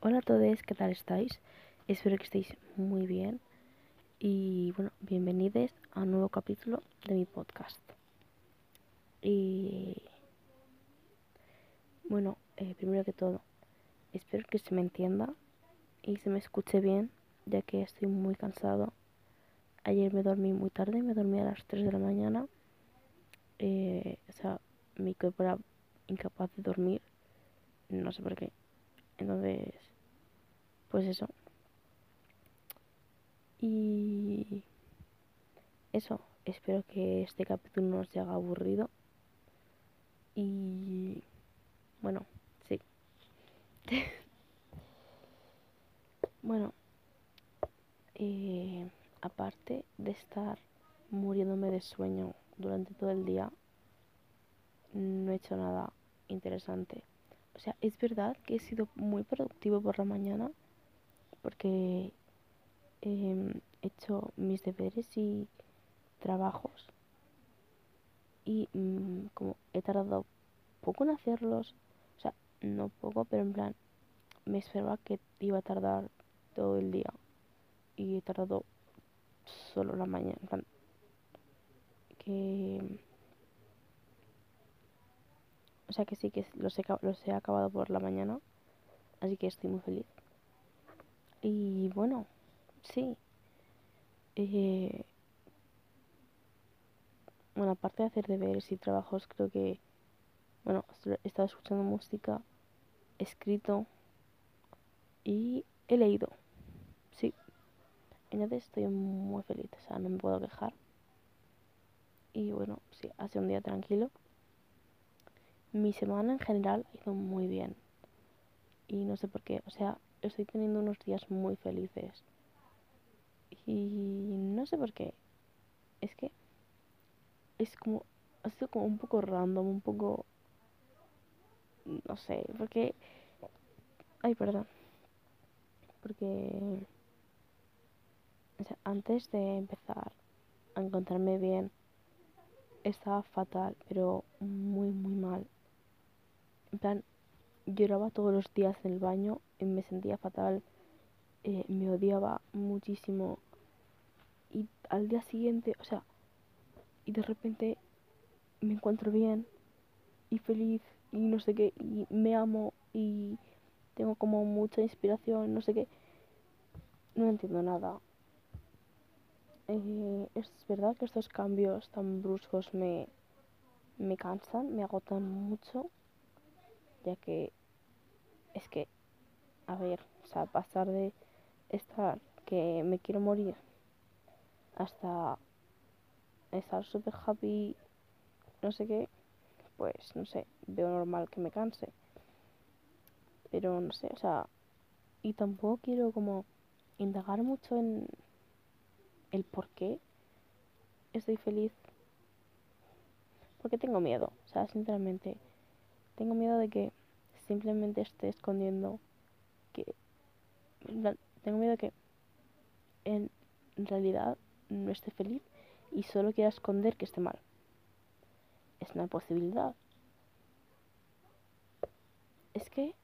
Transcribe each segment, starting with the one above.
Hola a todos, ¿qué tal estáis? Espero que estéis muy bien y bueno, bienvenidos a un nuevo capítulo de mi podcast. Y bueno, eh, primero que todo, espero que se me entienda y se me escuche bien, ya que estoy muy cansado. Ayer me dormí muy tarde, me dormí a las 3 de la mañana. Eh, o sea, mi cuerpo era incapaz de dormir, no sé por qué. Entonces, pues eso. Y eso, espero que este capítulo no se haga aburrido. Y bueno, sí. bueno, eh, aparte de estar muriéndome de sueño durante todo el día, no he hecho nada interesante. O sea, es verdad que he sido muy productivo por la mañana porque eh, he hecho mis deberes y trabajos y mmm, como he tardado poco en hacerlos, o sea, no poco, pero en plan, me esperaba que iba a tardar todo el día y he tardado solo la mañana, en plan, que... O sea que sí que los he, los he acabado por la mañana, así que estoy muy feliz. Y bueno, sí. Eh, bueno, aparte de hacer deberes y trabajos, creo que, bueno, he estado escuchando música, he escrito y he leído. Sí. Entonces estoy muy feliz, o sea, no me puedo quejar. Y bueno, sí, hace un día tranquilo. Mi semana en general ha ido muy bien. Y no sé por qué, o sea, estoy teniendo unos días muy felices. Y no sé por qué. Es que es como, ha sido como un poco random, un poco, no sé, porque, ay, perdón, porque, o sea, antes de empezar a encontrarme bien, estaba fatal, pero muy, muy mal. En plan, lloraba todos los días en el baño me sentía fatal, eh, me odiaba muchísimo. Y al día siguiente, o sea, y de repente me encuentro bien y feliz y no sé qué, y me amo y tengo como mucha inspiración, no sé qué. No entiendo nada. Eh, es verdad que estos cambios tan bruscos me, me cansan, me agotan mucho, ya que es que, a ver, o sea, pasar de estar que me quiero morir hasta estar súper happy, no sé qué, pues no sé, veo normal que me canse. Pero no sé, o sea, y tampoco quiero como indagar mucho en el por qué estoy feliz. Porque tengo miedo, o sea, sinceramente, tengo miedo de que simplemente esté escondiendo Tengo miedo que en realidad no esté feliz y solo quiera esconder que esté mal. Es una posibilidad. Es que...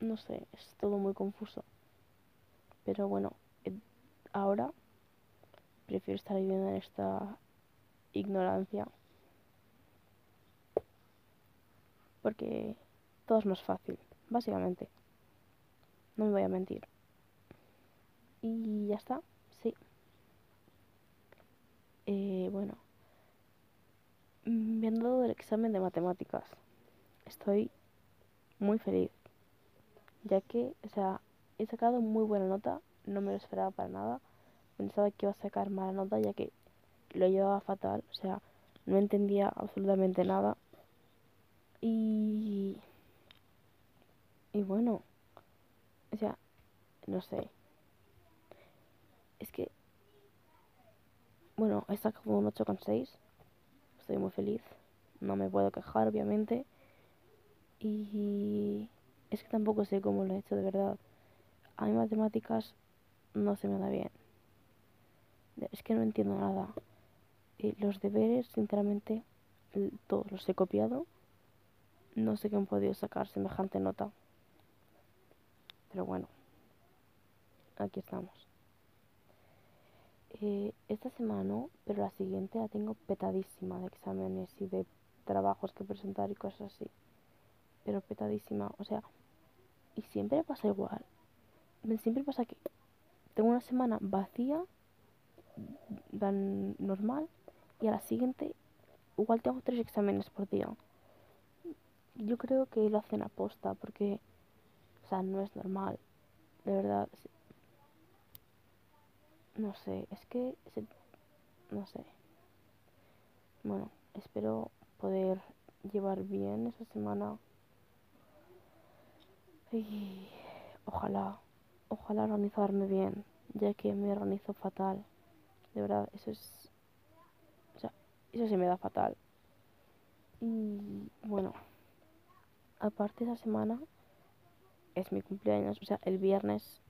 No sé, es todo muy confuso. Pero bueno, ahora prefiero estar viviendo en esta ignorancia. Porque todo es más fácil, básicamente. No me voy a mentir. Y ya está, sí. Eh, bueno, viendo el examen de matemáticas, estoy muy feliz, ya que, o sea, he sacado muy buena nota, no me lo esperaba para nada, pensaba que iba a sacar mala nota, ya que lo llevaba fatal, o sea, no entendía absolutamente nada. Y... Y bueno, o sea, no sé, es que, bueno, he sacado un 8,6. Estoy muy feliz. No me puedo quejar, obviamente. Y es que tampoco sé cómo lo he hecho de verdad. A mí matemáticas no se me da bien. Es que no entiendo nada. Y los deberes, sinceramente, todos los he copiado. No sé cómo he podido sacar semejante nota. Pero bueno, aquí estamos. Eh, esta semana, pero la siguiente la tengo petadísima de exámenes y de trabajos que presentar y cosas así. Pero petadísima, o sea, y siempre pasa igual. Siempre pasa que tengo una semana vacía, normal, y a la siguiente igual tengo tres exámenes por día. Yo creo que lo hacen aposta porque, o sea, no es normal. De verdad, no sé, es que, no sé. Bueno, espero poder llevar bien esa semana. Y ojalá, ojalá organizarme bien, ya que me organizo fatal. De verdad, eso es, o sea, eso se me da fatal. Y bueno, aparte esa semana es mi cumpleaños, o sea, el viernes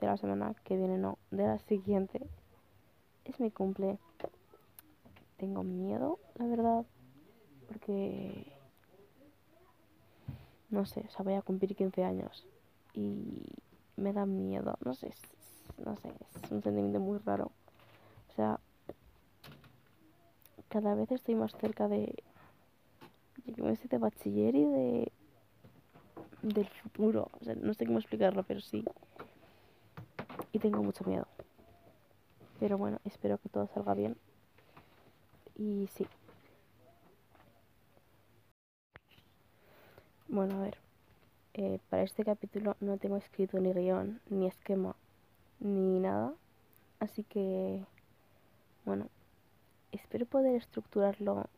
de la semana que viene, no, de la siguiente, es mi cumple. Tengo miedo, la verdad, porque, no sé, o sea, voy a cumplir 15 años y me da miedo, no sé, no sé, es un sentimiento muy raro. O sea, cada vez estoy más cerca de, de bachiller y de del futuro. O sea, no sé cómo explicarlo, pero sí. Y tengo mucho miedo. Pero bueno, espero que todo salga bien. Y sí. Bueno, a ver. Eh, para este capítulo no tengo escrito ni guion, ni esquema, ni nada. Así que, bueno, espero poder estructurarlo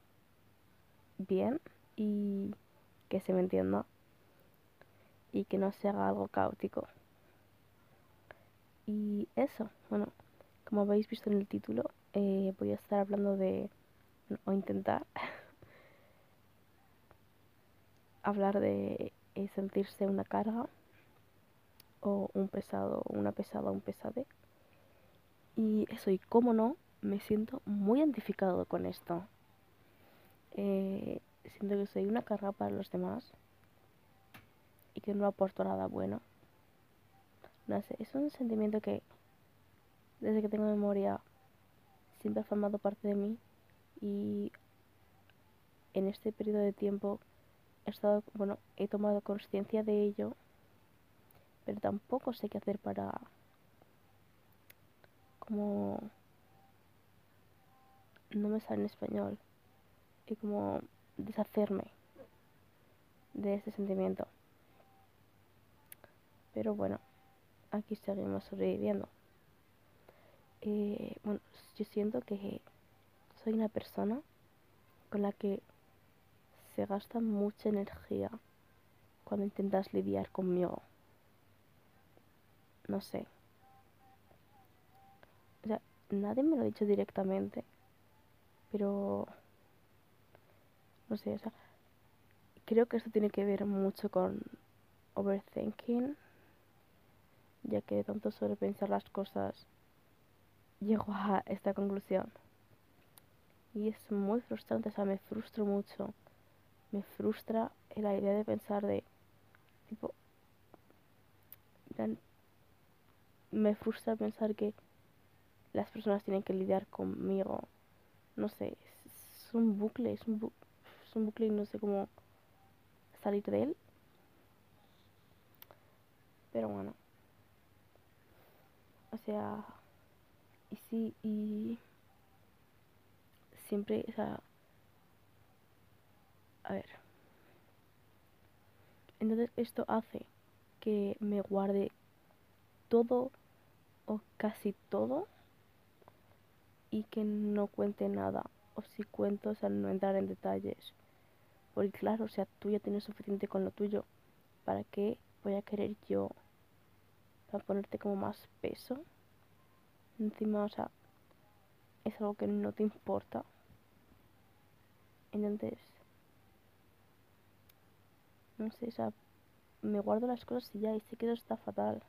bien y que se me entienda y que no se haga algo caótico. Y eso, bueno, como habéis visto en el título, eh, voy a estar hablando de, o intentar, hablar de eh, sentirse una carga o un pesado, una pesada, un pesade. Y eso, y cómo no, me siento muy identificado con esto. Eh, siento que soy una carga para los demás y que no aporto nada bueno. No sé, es un sentimiento que desde que tengo memoria siempre ha formado parte de mí y en este periodo de tiempo he estado, bueno, he tomado conciencia de ello, pero tampoco sé qué hacer para como no me sale en español y como deshacerme de ese sentimiento. Pero bueno, aquí seguimos sobreviviendo. Eh, bueno, yo siento que soy una persona con la que se gasta mucha energía cuando intentas lidiar conmigo. No sé. O sea, nadie me lo ha dicho directamente, pero no sé, o sea, creo que esto tiene que ver mucho con overthinking ya que de tanto sobrepensar las cosas llego a esta conclusión. Y es muy frustrante, o sea, me frustro mucho. Me frustra la idea de pensar de, tipo, me frustra pensar que las personas tienen que lidiar conmigo. No sé, es, un bucle, es un, es un bucle y no sé cómo salir de él. Pero bueno. O sea, y sí, y siempre, o sea, a ver. Entonces esto hace que me guarde todo o casi todo y que no cuente nada. O si cuento, o sea, no entrar en detalles. Porque claro, o sea, tú ya tienes suficiente con lo tuyo. ¿Para qué voy a querer yo para ponerte como más peso. Encima, o sea, es algo que no te importa. Entonces, no sé, o sea, me guardo las cosas y ya, y sé que eso está fatal.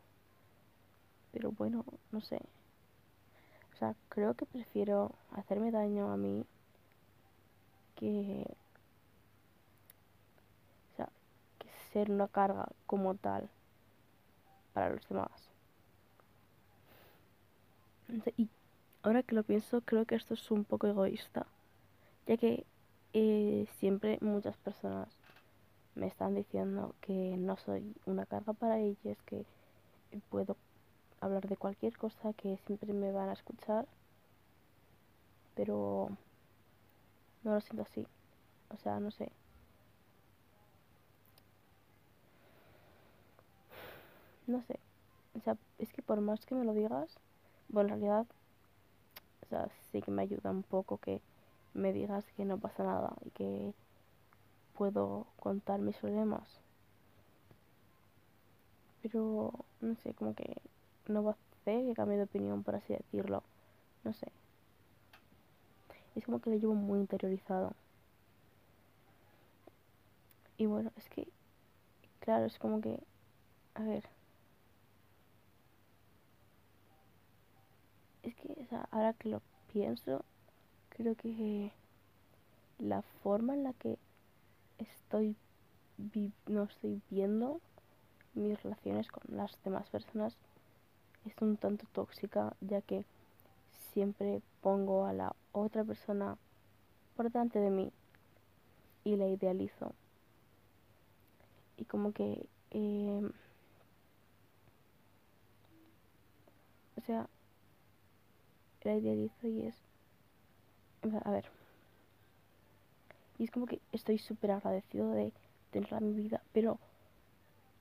Pero bueno, no sé. O sea, creo que prefiero hacerme daño a mí que ser una carga como tal para los demás. Y ahora que lo pienso, creo que esto es un poco egoísta, ya que eh, siempre muchas personas me están diciendo que no soy una carga para ellas, que puedo hablar de cualquier cosa, que siempre me van a escuchar, pero no lo siento así. O sea, no sé. No sé. O sea, es que por más que me lo digas, bueno, en realidad, o sea, sí que me ayuda un poco que me digas que no pasa nada y que puedo contar mis problemas. Pero, no sé, como que no va a hacer que cambie de opinión, por así decirlo. No sé. Es como que lo llevo muy interiorizado. Y bueno, es que, claro, es como que, a ver. Es que, ahora que lo pienso, creo que la forma en la que estoy no estoy viendo mis relaciones con las demás personas es un tanto tóxica ya que siempre pongo a la otra persona por delante de mí y la idealizo. Y como que eh, o sea la idealizo y es a ver y es como que estoy súper agradecido de tenerla en mi vida pero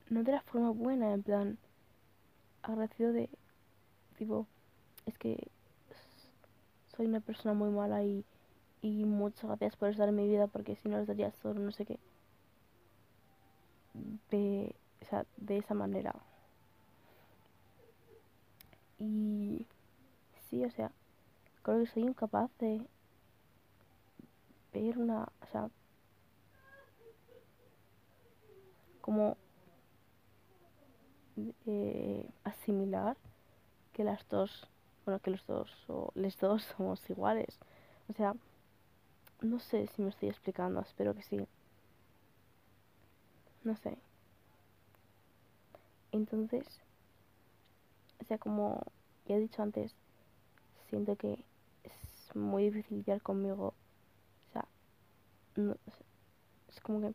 no de la forma buena en plan agradecido de tipo es que soy una persona muy mala y, y muchas gracias por estar en mi vida porque si no les daría solo no sé qué de, o sea, de esa manera. Y sí, o sea, creo que soy incapaz de ver una, o sea, como eh, asimilar que las dos, bueno, que los dos o les dos somos iguales. O sea, no sé si me estoy explicando, espero que sí. No sé. Entonces, o sea, como ya he dicho antes, siento que es muy difícil lidiar conmigo. O sea, no, es como que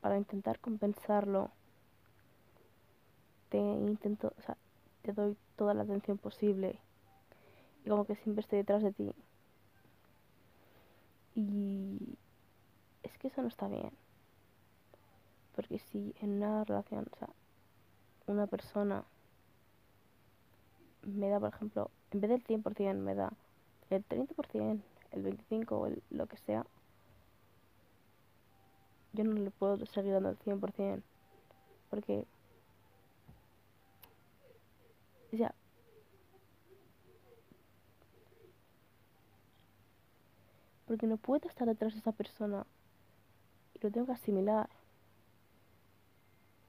para intentar compensarlo, te intento, o sea, te doy toda la atención posible y como que siempre estoy detrás de ti. Y es que eso no está bien. Porque si en una relación, o sea, una persona me da, por ejemplo, en vez del 100% me da el 30%, el 25% o el, lo que sea, yo no le puedo seguir dando el 100%. Porque, o sea, porque no puedo estar detrás de esa persona lo tengo que asimilar.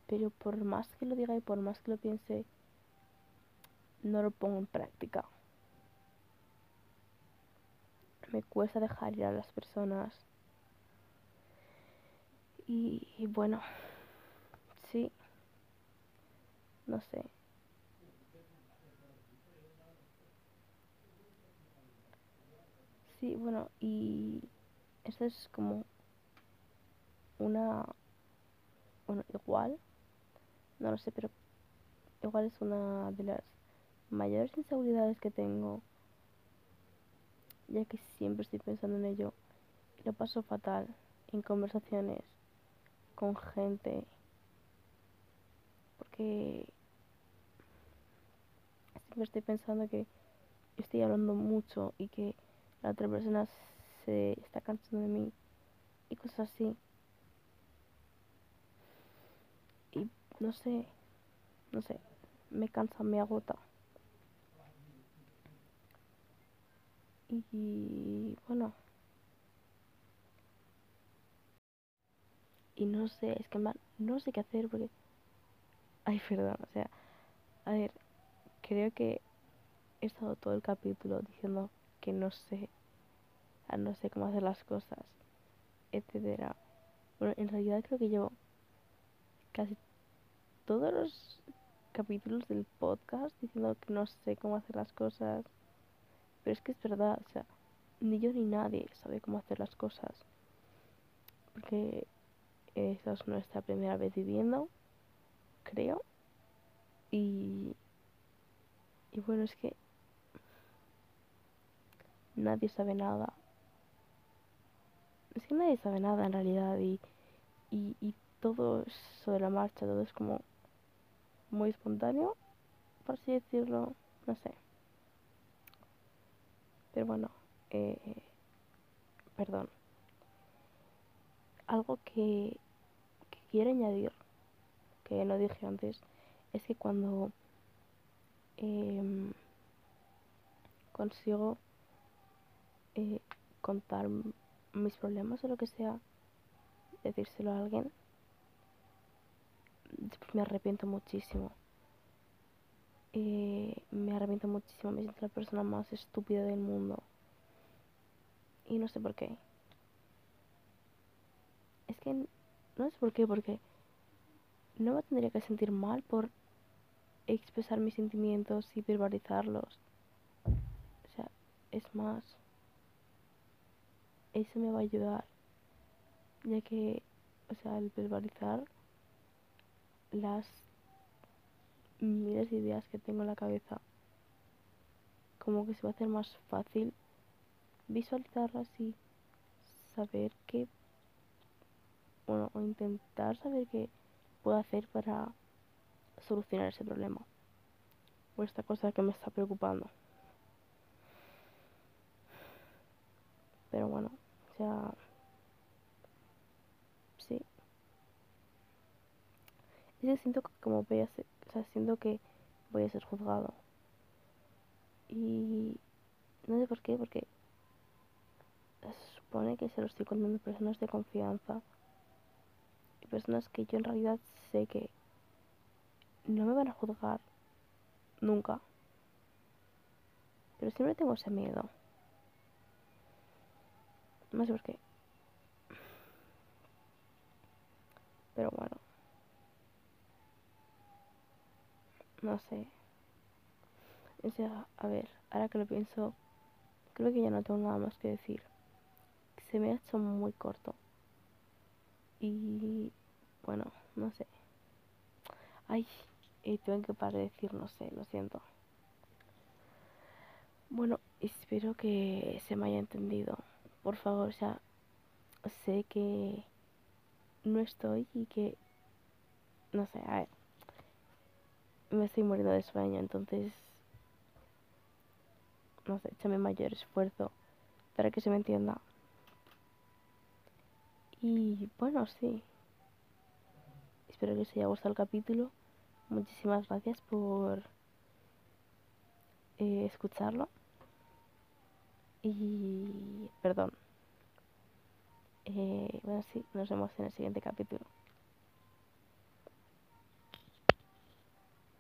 Pero por más que lo diga y por más que lo piense, no lo pongo en práctica. Me cuesta dejar ir a las personas. Y, y bueno, sí, no sé. Sí, bueno, y esto es como una, bueno, igual, no lo sé, pero igual es una de las mayores inseguridades que tengo, ya que siempre estoy pensando en ello y lo paso fatal en conversaciones con gente, porque siempre estoy pensando que estoy hablando mucho y que la otra persona se está cansando de mí y cosas así. no sé, no sé, me cansa, me agota. Y bueno. Y no sé, es que no sé qué hacer porque... Ay, perdón, o sea, a ver, creo que he estado todo el capítulo diciendo que no sé, no sé cómo hacer las cosas, etcétera. Bueno, en realidad creo que llevo casi todos los capítulos del podcast diciendo que no sé cómo hacer las cosas. Pero es que es verdad, o sea, ni yo ni nadie sabe cómo hacer las cosas. Porque esta es nuestra primera vez viviendo, creo. Y, y bueno, es que nadie sabe nada. Es que nadie sabe nada en realidad y, y, y todo es sobre la marcha, todo es como muy espontáneo, por así decirlo, no sé. Pero bueno, eh, perdón. Algo que, que quiero añadir, que no dije antes, es que cuando eh, consigo eh, contar mis problemas o lo que sea, decírselo a alguien, después me arrepiento muchísimo. Eh, me arrepiento muchísimo, me siento la persona más estúpida del mundo. Y no sé por qué. Es que no sé por qué, porque no me tendría que sentir mal por expresar mis sentimientos y verbalizarlos. O sea, es más, eso me va a ayudar, ya que, o sea, el verbalizar las miles de ideas que tengo en la cabeza, como que se va a hacer más fácil visualizarlas y saber qué, bueno, o intentar saber qué puedo hacer para solucionar ese problema o esta cosa que me está preocupando. Pero bueno, o sea, sí. Es que siento como voy sea, siento que voy a ser juzgado. Y no sé por qué, porque se supone que se lo estoy contando personas de confianza y personas que yo en realidad sé que no me van a juzgar nunca. Pero siempre tengo ese miedo. No sé por qué. Pero bueno. No sé. O sea, a ver, ahora que lo pienso, creo que ya no tengo nada más que decir. Se me ha hecho muy corto. Y bueno, no sé. Ay, y tengo que parar de decir, no sé, lo siento. Bueno, espero que se me haya entendido. Por favor, o sea, sé que no estoy y que, no sé, a ver, me estoy muriendo de sueño, entonces, no sé, échame mayor esfuerzo para que se me entienda. Y bueno, sí. Espero que os haya gustado el capítulo. Muchísimas gracias por eh, escucharlo. Y perdón. Eh, bueno, sí, nos vemos en el siguiente capítulo.